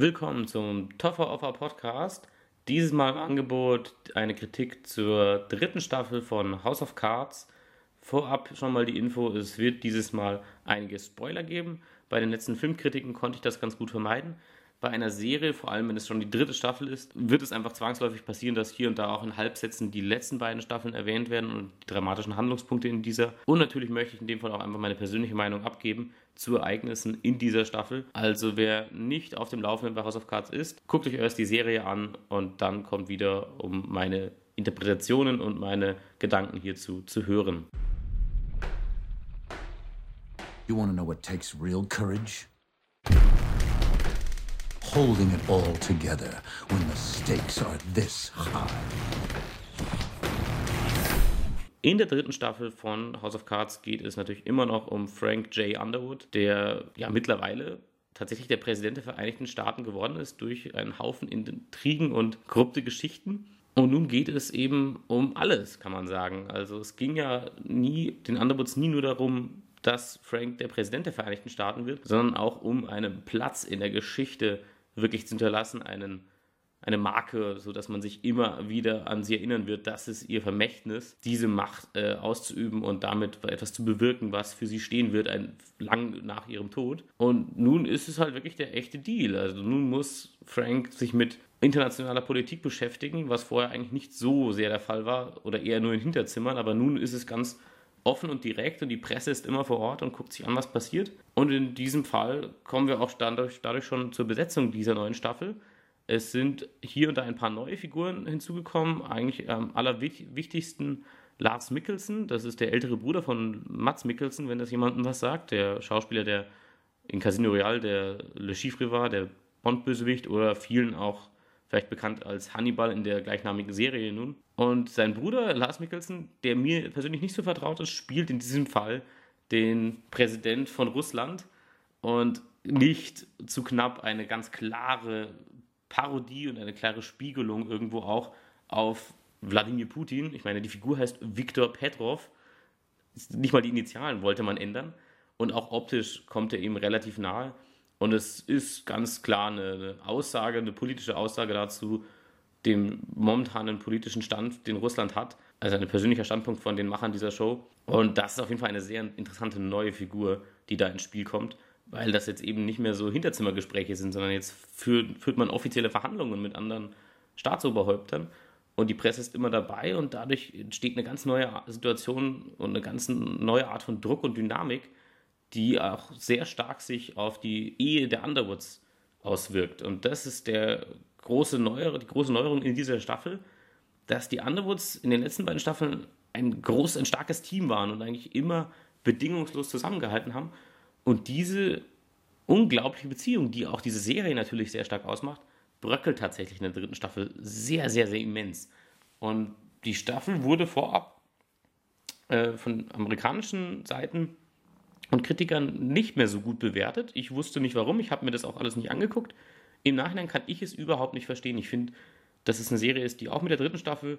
Willkommen zum Toffer Offer Podcast. Dieses Mal im Angebot eine Kritik zur dritten Staffel von House of Cards. Vorab schon mal die Info, es wird dieses Mal einige Spoiler geben. Bei den letzten Filmkritiken konnte ich das ganz gut vermeiden bei einer Serie, vor allem wenn es schon die dritte Staffel ist, wird es einfach zwangsläufig passieren, dass hier und da auch in Halbsätzen die letzten beiden Staffeln erwähnt werden und die dramatischen Handlungspunkte in dieser. Und natürlich möchte ich in dem Fall auch einfach meine persönliche Meinung abgeben zu Ereignissen in dieser Staffel. Also wer nicht auf dem Laufenden bei House of Cards ist, guckt euch erst die Serie an und dann kommt wieder, um meine Interpretationen und meine Gedanken hierzu zu hören. You want to know what takes real courage? Holding it all together when the stakes are this high. In der dritten Staffel von House of Cards geht es natürlich immer noch um Frank J. Underwood, der ja mittlerweile tatsächlich der Präsident der Vereinigten Staaten geworden ist durch einen Haufen Intrigen und korrupte Geschichten. Und nun geht es eben um alles, kann man sagen. Also es ging ja nie, den Underwoods nie nur darum, dass Frank der Präsident der Vereinigten Staaten wird, sondern auch um einen Platz in der Geschichte wirklich zu hinterlassen, einen, eine Marke, sodass man sich immer wieder an sie erinnern wird, dass es ihr Vermächtnis, diese Macht äh, auszuüben und damit etwas zu bewirken, was für sie stehen wird, ein, lang nach ihrem Tod. Und nun ist es halt wirklich der echte Deal. Also nun muss Frank sich mit internationaler Politik beschäftigen, was vorher eigentlich nicht so sehr der Fall war oder eher nur in Hinterzimmern, aber nun ist es ganz offen und direkt und die Presse ist immer vor Ort und guckt sich an, was passiert. Und in diesem Fall kommen wir auch dadurch, dadurch schon zur Besetzung dieser neuen Staffel. Es sind hier und da ein paar neue Figuren hinzugekommen. Eigentlich am allerwichtigsten Lars Mikkelsen, das ist der ältere Bruder von Mats Mikkelsen, wenn das jemandem was sagt. Der Schauspieler, der in Casino Royale der Le Chiffre war, der Bond-Bösewicht oder vielen auch vielleicht bekannt als Hannibal in der gleichnamigen Serie nun. Und sein Bruder Lars Mikkelsen, der mir persönlich nicht so vertraut ist, spielt in diesem Fall den Präsident von Russland und nicht zu knapp eine ganz klare Parodie und eine klare Spiegelung irgendwo auch auf Wladimir Putin. Ich meine, die Figur heißt Viktor Petrov. Nicht mal die Initialen wollte man ändern. Und auch optisch kommt er ihm relativ nahe. Und es ist ganz klar eine Aussage, eine politische Aussage dazu, dem momentanen politischen Stand, den Russland hat. Also ein persönlicher Standpunkt von den Machern dieser Show. Und das ist auf jeden Fall eine sehr interessante neue Figur, die da ins Spiel kommt, weil das jetzt eben nicht mehr so Hinterzimmergespräche sind, sondern jetzt führt, führt man offizielle Verhandlungen mit anderen Staatsoberhäuptern. Und die Presse ist immer dabei und dadurch entsteht eine ganz neue Situation und eine ganz neue Art von Druck und Dynamik, die auch sehr stark sich auf die Ehe der Underwoods auswirkt. Und das ist der große Neuer, die große Neuerung in dieser Staffel, dass die Underwoods in den letzten beiden Staffeln ein groß, ein starkes Team waren und eigentlich immer bedingungslos zusammengehalten haben. Und diese unglaubliche Beziehung, die auch diese Serie natürlich sehr stark ausmacht, bröckelt tatsächlich in der dritten Staffel sehr, sehr, sehr immens. Und die Staffel wurde vorab äh, von amerikanischen Seiten und Kritikern nicht mehr so gut bewertet. Ich wusste nicht warum, ich habe mir das auch alles nicht angeguckt. Im Nachhinein kann ich es überhaupt nicht verstehen. Ich finde, dass es eine Serie ist, die auch mit der dritten Staffel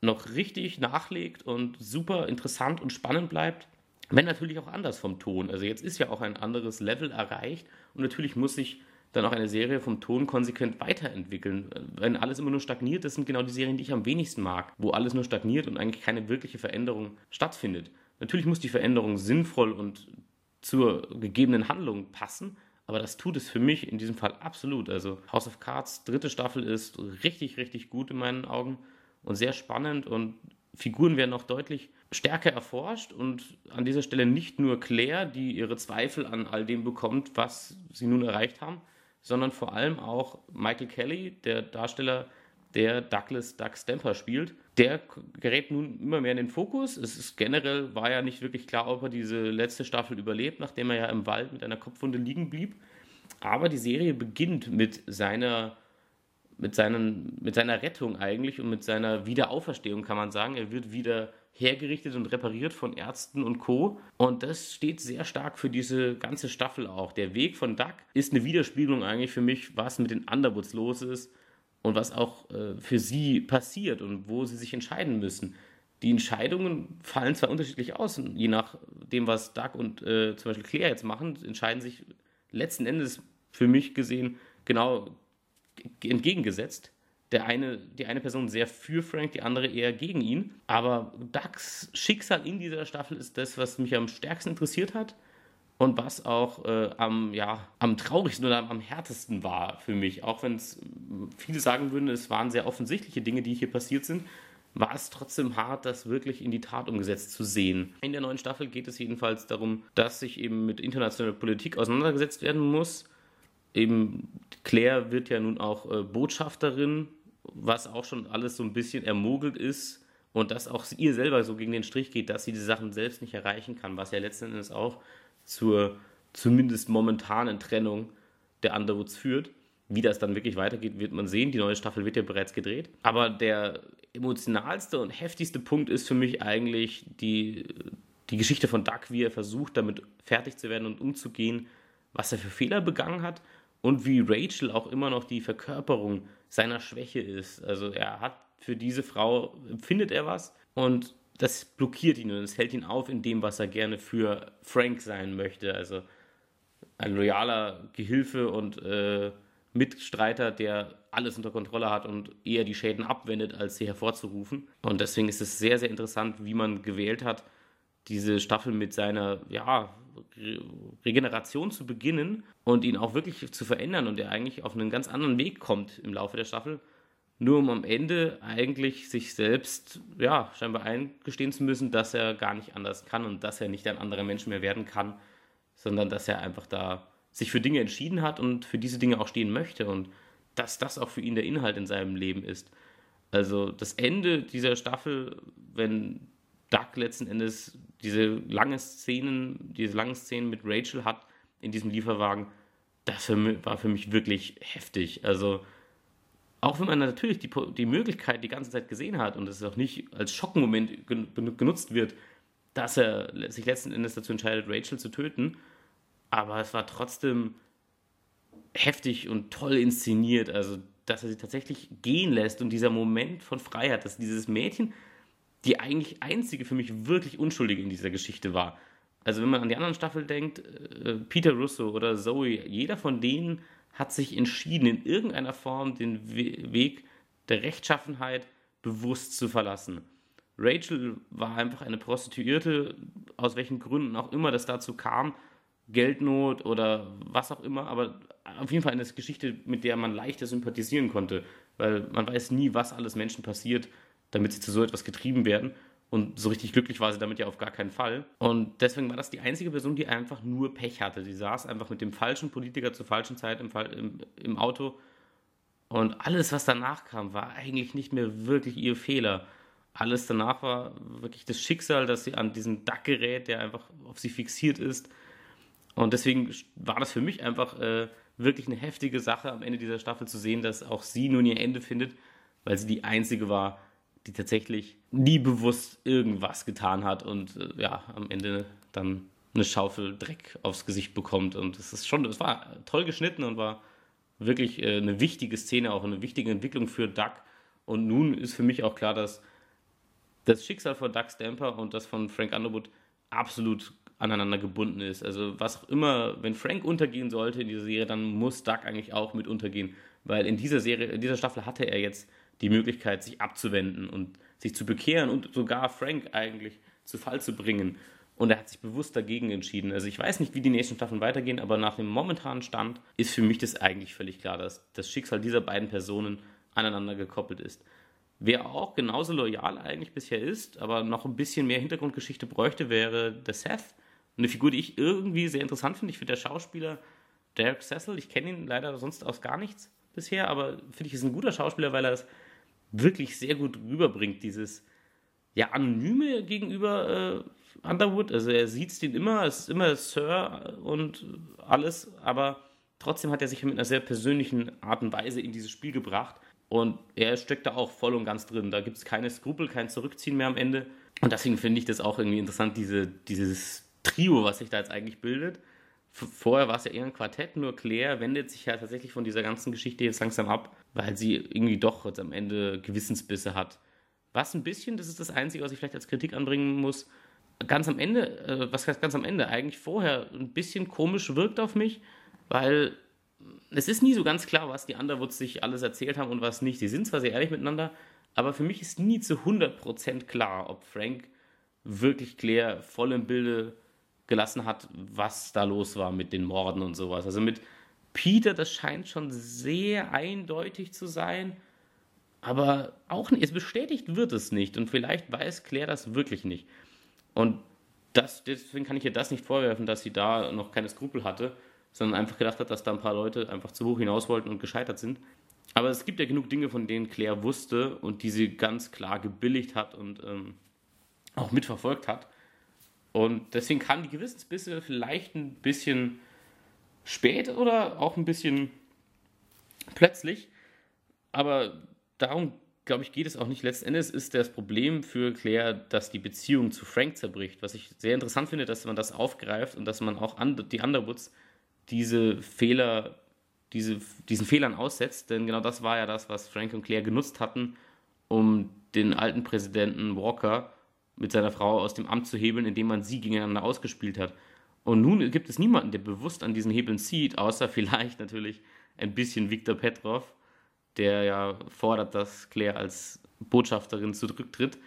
noch richtig nachlegt und super interessant und spannend bleibt. Wenn natürlich auch anders vom Ton. Also jetzt ist ja auch ein anderes Level erreicht und natürlich muss sich dann auch eine Serie vom Ton konsequent weiterentwickeln. Wenn alles immer nur stagniert, das sind genau die Serien, die ich am wenigsten mag, wo alles nur stagniert und eigentlich keine wirkliche Veränderung stattfindet. Natürlich muss die Veränderung sinnvoll und zur gegebenen Handlung passen, aber das tut es für mich in diesem Fall absolut. Also House of Cards dritte Staffel ist richtig, richtig gut in meinen Augen und sehr spannend und Figuren werden noch deutlich stärker erforscht und an dieser Stelle nicht nur Claire, die ihre Zweifel an all dem bekommt, was sie nun erreicht haben, sondern vor allem auch Michael Kelly, der Darsteller, der Douglas Doug Stamper spielt. Der gerät nun immer mehr in den Fokus. Es ist generell war ja nicht wirklich klar, ob er diese letzte Staffel überlebt, nachdem er ja im Wald mit einer Kopfwunde liegen blieb. Aber die Serie beginnt mit seiner mit, seinen, mit seiner Rettung eigentlich und mit seiner Wiederauferstehung, kann man sagen. Er wird wieder hergerichtet und repariert von Ärzten und Co. Und das steht sehr stark für diese ganze Staffel auch. Der Weg von Duck ist eine Widerspiegelung eigentlich für mich, was mit den Underwoods los ist und was auch äh, für sie passiert und wo sie sich entscheiden müssen. Die Entscheidungen fallen zwar unterschiedlich aus, je nachdem, was Doug und äh, zum Beispiel Claire jetzt machen, entscheiden sich letzten Endes für mich gesehen genau entgegengesetzt. Der eine, die eine Person sehr für Frank, die andere eher gegen ihn. Aber Ducks Schicksal in dieser Staffel ist das, was mich am stärksten interessiert hat und was auch äh, am, ja, am traurigsten oder am härtesten war für mich. Auch wenn es viele sagen würden, es waren sehr offensichtliche Dinge, die hier passiert sind, war es trotzdem hart, das wirklich in die Tat umgesetzt zu sehen. In der neuen Staffel geht es jedenfalls darum, dass sich eben mit internationaler Politik auseinandergesetzt werden muss. Eben Claire wird ja nun auch äh, Botschafterin, was auch schon alles so ein bisschen ermogelt ist und dass auch ihr selber so gegen den Strich geht, dass sie die Sachen selbst nicht erreichen kann, was ja letzten Endes auch zur zumindest momentanen Trennung der Underwoods führt. Wie das dann wirklich weitergeht, wird man sehen. Die neue Staffel wird ja bereits gedreht. Aber der emotionalste und heftigste Punkt ist für mich eigentlich die, die Geschichte von Doug, wie er versucht, damit fertig zu werden und umzugehen, was er für Fehler begangen hat und wie Rachel auch immer noch die Verkörperung seiner Schwäche ist. Also er hat für diese Frau, empfindet er was und das blockiert ihn und es hält ihn auf in dem, was er gerne für Frank sein möchte. Also ein loyaler Gehilfe und äh, Mitstreiter, der alles unter Kontrolle hat und eher die Schäden abwendet, als sie hervorzurufen. Und deswegen ist es sehr, sehr interessant, wie man gewählt hat, diese Staffel mit seiner ja, Re Regeneration zu beginnen und ihn auch wirklich zu verändern und er eigentlich auf einen ganz anderen Weg kommt im Laufe der Staffel. Nur um am Ende eigentlich sich selbst, ja, scheinbar eingestehen zu müssen, dass er gar nicht anders kann und dass er nicht ein anderer Mensch mehr werden kann, sondern dass er einfach da sich für Dinge entschieden hat und für diese Dinge auch stehen möchte und dass das auch für ihn der Inhalt in seinem Leben ist. Also das Ende dieser Staffel, wenn Doug letzten Endes diese lange Szenen, diese langen Szenen mit Rachel hat in diesem Lieferwagen, das war für mich wirklich heftig. Also auch wenn man natürlich die, die Möglichkeit die ganze Zeit gesehen hat und es auch nicht als Schockmoment genutzt wird, dass er sich letzten Endes dazu entscheidet, Rachel zu töten, aber es war trotzdem heftig und toll inszeniert. Also, dass er sie tatsächlich gehen lässt und dieser Moment von Freiheit, dass dieses Mädchen die eigentlich einzige für mich wirklich Unschuldige in dieser Geschichte war. Also, wenn man an die anderen Staffeln denkt, äh, Peter Russo oder Zoe, jeder von denen hat sich entschieden, in irgendeiner Form den Weg der Rechtschaffenheit bewusst zu verlassen. Rachel war einfach eine Prostituierte, aus welchen Gründen auch immer das dazu kam, Geldnot oder was auch immer, aber auf jeden Fall eine Geschichte, mit der man leichter sympathisieren konnte, weil man weiß nie, was alles Menschen passiert, damit sie zu so etwas getrieben werden. Und so richtig glücklich war sie damit ja auf gar keinen Fall. Und deswegen war das die einzige Person, die einfach nur Pech hatte. Sie saß einfach mit dem falschen Politiker zur falschen Zeit im, im, im Auto. Und alles, was danach kam, war eigentlich nicht mehr wirklich ihr Fehler. Alles danach war wirklich das Schicksal, dass sie an diesem Duck gerät, der einfach auf sie fixiert ist und deswegen war das für mich einfach äh, wirklich eine heftige Sache am Ende dieser Staffel zu sehen, dass auch sie nun ihr Ende findet, weil sie die einzige war, die tatsächlich nie bewusst irgendwas getan hat und äh, ja, am Ende dann eine Schaufel Dreck aufs Gesicht bekommt. Und es ist schon, es war toll geschnitten und war wirklich äh, eine wichtige Szene, auch eine wichtige Entwicklung für Duck. Und nun ist für mich auch klar, dass das Schicksal von Doug Stamper und das von Frank Underwood absolut aneinander gebunden ist. Also was auch immer, wenn Frank untergehen sollte in dieser Serie, dann muss Doug eigentlich auch mit untergehen, weil in dieser Serie, in dieser Staffel hatte er jetzt die Möglichkeit, sich abzuwenden und sich zu bekehren und sogar Frank eigentlich zu Fall zu bringen. Und er hat sich bewusst dagegen entschieden. Also ich weiß nicht, wie die nächsten Staffeln weitergehen, aber nach dem momentanen Stand ist für mich das eigentlich völlig klar, dass das Schicksal dieser beiden Personen aneinander gekoppelt ist. Wer auch genauso loyal eigentlich bisher ist, aber noch ein bisschen mehr Hintergrundgeschichte bräuchte, wäre der Seth eine Figur, die ich irgendwie sehr interessant finde. Ich finde der Schauspieler Derek Cecil, ich kenne ihn leider sonst aus gar nichts bisher, aber finde ich, ist ein guter Schauspieler, weil er es wirklich sehr gut rüberbringt, dieses ja anonyme gegenüber äh, Underwood. Also er sieht es den immer, es ist immer Sir und alles, aber trotzdem hat er sich mit einer sehr persönlichen Art und Weise in dieses Spiel gebracht. Und er steckt da auch voll und ganz drin. Da gibt es keine Skrupel, kein Zurückziehen mehr am Ende. Und deswegen finde ich das auch irgendwie interessant, diese, dieses Trio, was sich da jetzt eigentlich bildet. Vorher war es ja eher ein Quartett, nur Claire wendet sich ja tatsächlich von dieser ganzen Geschichte jetzt langsam ab, weil sie irgendwie doch jetzt am Ende Gewissensbisse hat. Was ein bisschen, das ist das Einzige, was ich vielleicht als Kritik anbringen muss, ganz am Ende, äh, was heißt ganz am Ende, eigentlich vorher ein bisschen komisch wirkt auf mich, weil es ist nie so ganz klar, was die Underwoods sich alles erzählt haben und was nicht. Sie sind zwar sehr ehrlich miteinander, aber für mich ist nie zu 100% klar, ob Frank wirklich Claire voll im Bilde gelassen hat, was da los war mit den Morden und sowas. Also mit Peter, das scheint schon sehr eindeutig zu sein, aber auch nicht, es bestätigt wird es nicht und vielleicht weiß Claire das wirklich nicht. Und das, deswegen kann ich ihr das nicht vorwerfen, dass sie da noch keine Skrupel hatte, sondern einfach gedacht hat, dass da ein paar Leute einfach zu hoch hinaus wollten und gescheitert sind. Aber es gibt ja genug Dinge, von denen Claire wusste und die sie ganz klar gebilligt hat und ähm, auch mitverfolgt hat. Und deswegen kamen die Gewissensbisse vielleicht ein bisschen spät oder auch ein bisschen plötzlich. Aber darum, glaube ich, geht es auch nicht. Letzten Endes ist das Problem für Claire, dass die Beziehung zu Frank zerbricht. Was ich sehr interessant finde, dass man das aufgreift und dass man auch die Underwoods diese Fehler, diese, diesen Fehlern aussetzt. Denn genau das war ja das, was Frank und Claire genutzt hatten, um den alten Präsidenten Walker mit seiner Frau aus dem Amt zu hebeln, indem man sie gegeneinander ausgespielt hat. Und nun gibt es niemanden, der bewusst an diesen Hebeln zieht, außer vielleicht natürlich ein bisschen Viktor Petrov, der ja fordert, dass Claire als Botschafterin zurücktritt.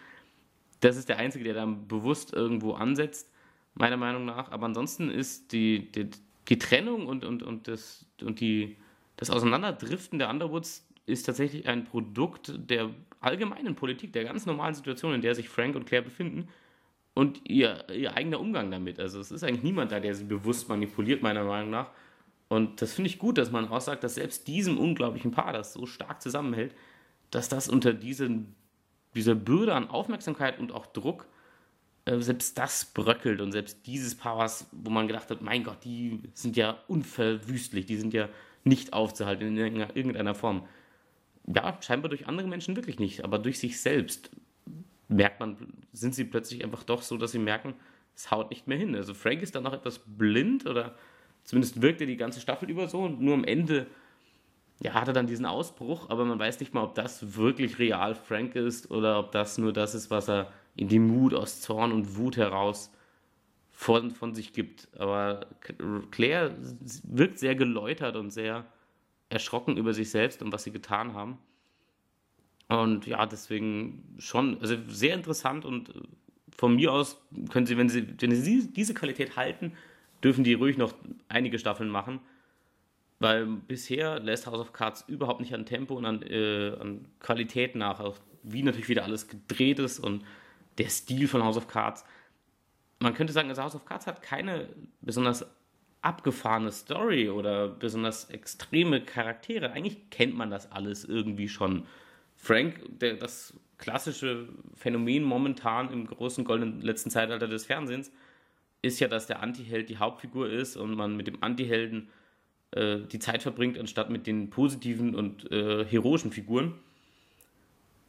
Das ist der Einzige, der dann bewusst irgendwo ansetzt, meiner Meinung nach. Aber ansonsten ist die, die, die Trennung und, und, und, das, und die, das Auseinanderdriften der Underwoods ist tatsächlich ein Produkt der allgemeinen Politik, der ganz normalen Situation, in der sich Frank und Claire befinden und ihr, ihr eigener Umgang damit. Also es ist eigentlich niemand da, der sie bewusst manipuliert, meiner Meinung nach. Und das finde ich gut, dass man auch sagt, dass selbst diesem unglaublichen Paar, das so stark zusammenhält, dass das unter diesen, dieser Bürde an Aufmerksamkeit und auch Druck, äh, selbst das bröckelt und selbst dieses Paar, was, wo man gedacht hat, mein Gott, die sind ja unverwüstlich, die sind ja nicht aufzuhalten in irgendeiner Form ja, scheinbar durch andere Menschen wirklich nicht, aber durch sich selbst merkt man, sind sie plötzlich einfach doch so, dass sie merken, es haut nicht mehr hin. Also Frank ist dann noch etwas blind oder zumindest wirkt er die ganze Staffel über so und nur am Ende ja, hat er dann diesen Ausbruch, aber man weiß nicht mal, ob das wirklich real Frank ist oder ob das nur das ist, was er in die Mut aus Zorn und Wut heraus von, von sich gibt. Aber Claire wirkt sehr geläutert und sehr erschrocken über sich selbst und was sie getan haben. Und ja, deswegen schon also sehr interessant und äh, von mir aus können sie, wenn sie, wenn sie diese Qualität halten, dürfen die ruhig noch einige Staffeln machen. Weil bisher lässt House of Cards überhaupt nicht an Tempo und an, äh, an Qualität nach, auch wie natürlich wieder alles gedreht ist und der Stil von House of Cards. Man könnte sagen, also House of Cards hat keine besonders abgefahrene Story oder besonders extreme Charaktere. Eigentlich kennt man das alles irgendwie schon. Frank, der, das klassische Phänomen momentan im großen goldenen letzten Zeitalter des Fernsehens, ist ja, dass der Antiheld die Hauptfigur ist und man mit dem Antihelden äh, die Zeit verbringt, anstatt mit den positiven und äh, heroischen Figuren.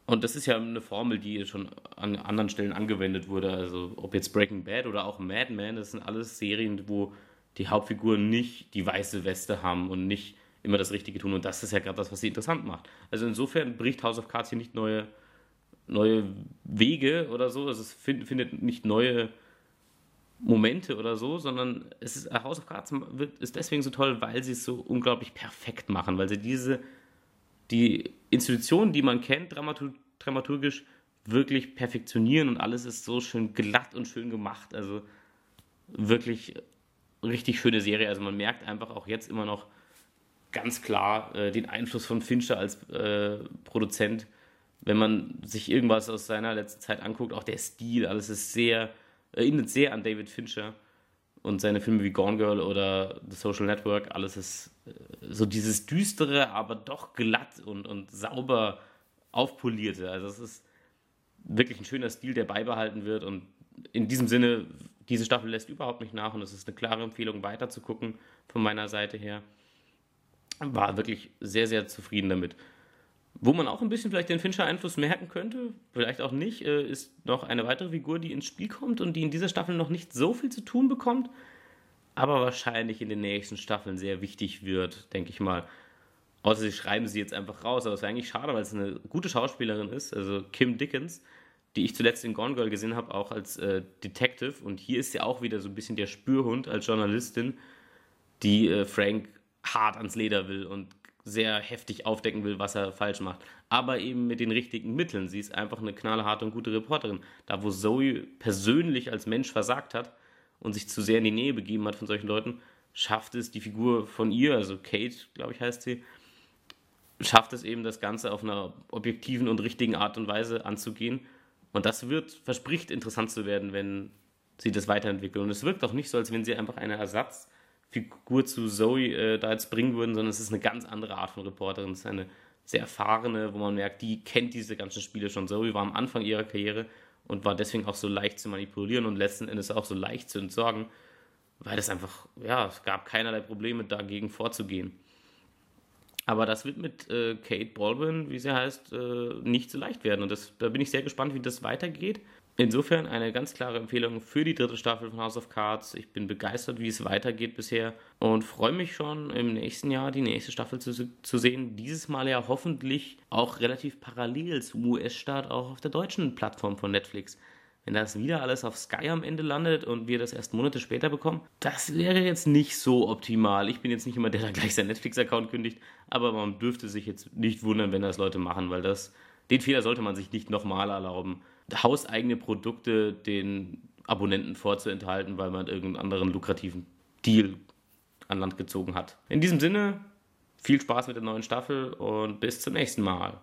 Und das ist ja eine Formel, die schon an anderen Stellen angewendet wurde. Also ob jetzt Breaking Bad oder auch Mad Men, das sind alles Serien, wo die Hauptfiguren nicht die weiße Weste haben und nicht immer das Richtige tun. Und das ist ja gerade das, was sie interessant macht. Also insofern bricht House of Cards hier nicht neue, neue Wege oder so. Also es find, findet nicht neue Momente oder so, sondern es ist, House of Cards ist deswegen so toll, weil sie es so unglaublich perfekt machen, weil sie diese, die Institutionen, die man kennt, dramatur, dramaturgisch, wirklich perfektionieren und alles ist so schön glatt und schön gemacht. Also wirklich richtig schöne Serie. Also man merkt einfach auch jetzt immer noch ganz klar äh, den Einfluss von Fincher als äh, Produzent. Wenn man sich irgendwas aus seiner letzten Zeit anguckt, auch der Stil, alles ist sehr, erinnert sehr an David Fincher und seine Filme wie Gone Girl oder The Social Network. Alles ist äh, so dieses düstere, aber doch glatt und, und sauber aufpolierte. Also es ist wirklich ein schöner Stil, der beibehalten wird und in diesem Sinne diese Staffel lässt überhaupt nicht nach und es ist eine klare Empfehlung, weiter zu gucken von meiner Seite her. War wirklich sehr, sehr zufrieden damit. Wo man auch ein bisschen vielleicht den Fincher-Einfluss merken könnte, vielleicht auch nicht, äh, ist noch eine weitere Figur, die ins Spiel kommt und die in dieser Staffel noch nicht so viel zu tun bekommt, aber wahrscheinlich in den nächsten Staffeln sehr wichtig wird, denke ich mal. Außer sie schreiben sie jetzt einfach raus, aber es wäre eigentlich schade, weil es eine gute Schauspielerin ist, also Kim Dickens die ich zuletzt in Gone Girl gesehen habe, auch als äh, Detective. Und hier ist sie auch wieder so ein bisschen der Spürhund als Journalistin, die äh, Frank hart ans Leder will und sehr heftig aufdecken will, was er falsch macht. Aber eben mit den richtigen Mitteln. Sie ist einfach eine knallharte und gute Reporterin. Da, wo Zoe persönlich als Mensch versagt hat und sich zu sehr in die Nähe begeben hat von solchen Leuten, schafft es die Figur von ihr, also Kate, glaube ich, heißt sie, schafft es eben, das Ganze auf einer objektiven und richtigen Art und Weise anzugehen. Und das wird, verspricht interessant zu werden, wenn sie das weiterentwickeln. Und es wirkt auch nicht so, als wenn sie einfach eine Ersatzfigur zu Zoe äh, da jetzt bringen würden, sondern es ist eine ganz andere Art von Reporterin. Es ist eine sehr erfahrene, wo man merkt, die kennt diese ganzen Spiele schon. Zoe war am Anfang ihrer Karriere und war deswegen auch so leicht zu manipulieren und letzten Endes auch so leicht zu entsorgen, weil es einfach, ja, es gab keinerlei Probleme dagegen vorzugehen. Aber das wird mit äh, Kate Baldwin, wie sie heißt, äh, nicht so leicht werden. Und das, da bin ich sehr gespannt, wie das weitergeht. Insofern eine ganz klare Empfehlung für die dritte Staffel von House of Cards. Ich bin begeistert, wie es weitergeht bisher und freue mich schon im nächsten Jahr die nächste Staffel zu, zu sehen. Dieses Mal ja hoffentlich auch relativ parallel zum US-Start auch auf der deutschen Plattform von Netflix. Wenn das wieder alles auf Sky am Ende landet und wir das erst Monate später bekommen, das wäre jetzt nicht so optimal. Ich bin jetzt nicht immer der, der gleich seinen Netflix-Account kündigt, aber man dürfte sich jetzt nicht wundern, wenn das Leute machen, weil das, den Fehler sollte man sich nicht nochmal erlauben, hauseigene Produkte den Abonnenten vorzuenthalten, weil man irgendeinen anderen lukrativen Deal an Land gezogen hat. In diesem Sinne, viel Spaß mit der neuen Staffel und bis zum nächsten Mal.